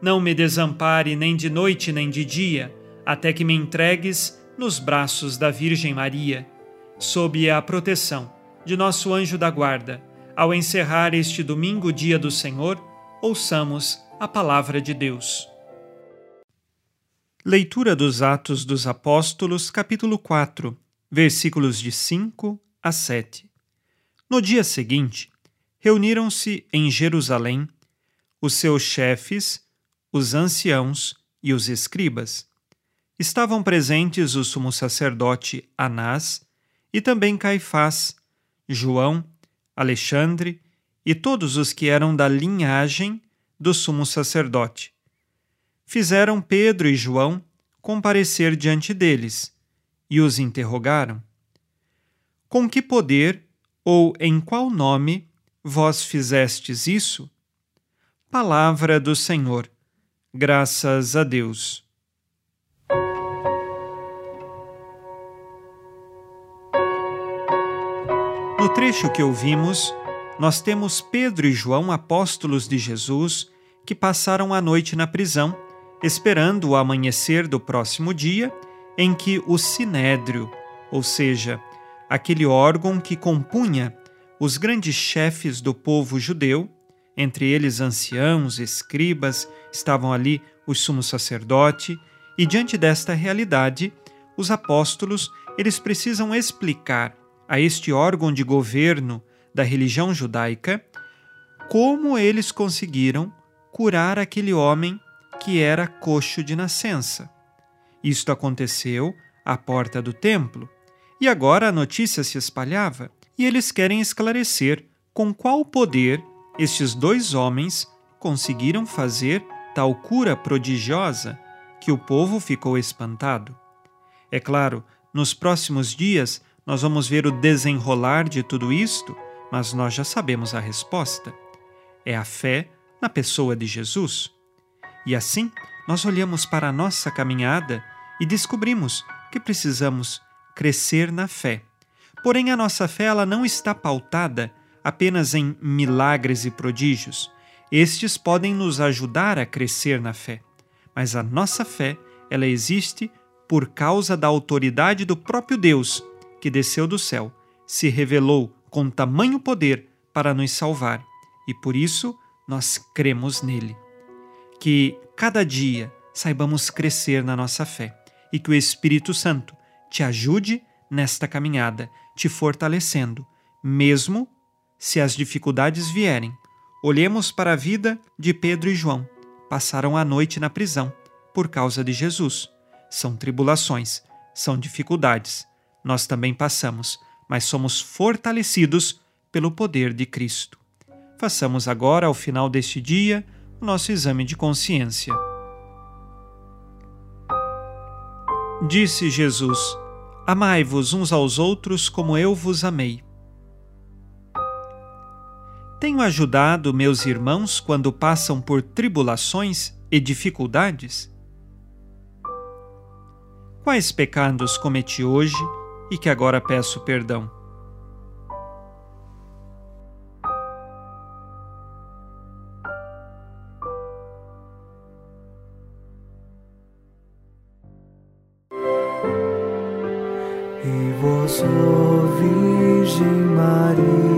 não me desampare nem de noite nem de dia, até que me entregues nos braços da Virgem Maria. Sob a proteção de nosso anjo da guarda, ao encerrar este domingo, dia do Senhor, ouçamos a palavra de Deus. Leitura dos Atos dos Apóstolos, capítulo 4, versículos de 5 a 7. No dia seguinte, reuniram-se em Jerusalém os seus chefes, os anciãos e os escribas. Estavam presentes o sumo sacerdote Anás e também Caifás, João, Alexandre e todos os que eram da linhagem do sumo sacerdote fizeram Pedro e João comparecer diante deles e os interrogaram: Com que poder ou em qual nome vós fizestes isso? Palavra do Senhor. Graças a Deus. No trecho que ouvimos, nós temos Pedro e João, apóstolos de Jesus, que passaram a noite na prisão esperando o amanhecer do próximo dia, em que o sinédrio, ou seja, aquele órgão que compunha os grandes chefes do povo judeu, entre eles anciãos, escribas, estavam ali o sumo sacerdote, e diante desta realidade, os apóstolos, eles precisam explicar a este órgão de governo da religião judaica como eles conseguiram curar aquele homem que era coxo de nascença. Isto aconteceu à porta do templo, e agora a notícia se espalhava, e eles querem esclarecer com qual poder estes dois homens conseguiram fazer tal cura prodigiosa que o povo ficou espantado. É claro, nos próximos dias nós vamos ver o desenrolar de tudo isto, mas nós já sabemos a resposta. É a fé na pessoa de Jesus. E assim, nós olhamos para a nossa caminhada e descobrimos que precisamos crescer na fé. Porém, a nossa fé ela não está pautada apenas em milagres e prodígios. Estes podem nos ajudar a crescer na fé, mas a nossa fé, ela existe por causa da autoridade do próprio Deus, que desceu do céu, se revelou com tamanho poder para nos salvar, e por isso nós cremos nele que cada dia saibamos crescer na nossa fé e que o Espírito Santo te ajude nesta caminhada, te fortalecendo, mesmo se as dificuldades vierem. Olhemos para a vida de Pedro e João. Passaram a noite na prisão por causa de Jesus. São tribulações, são dificuldades. Nós também passamos, mas somos fortalecidos pelo poder de Cristo. Façamos agora, ao final deste dia, nosso exame de consciência. Disse Jesus: Amai-vos uns aos outros como eu vos amei. Tenho ajudado meus irmãos quando passam por tribulações e dificuldades? quais pecados cometi hoje e que agora peço perdão. E vós, Virgem Maria,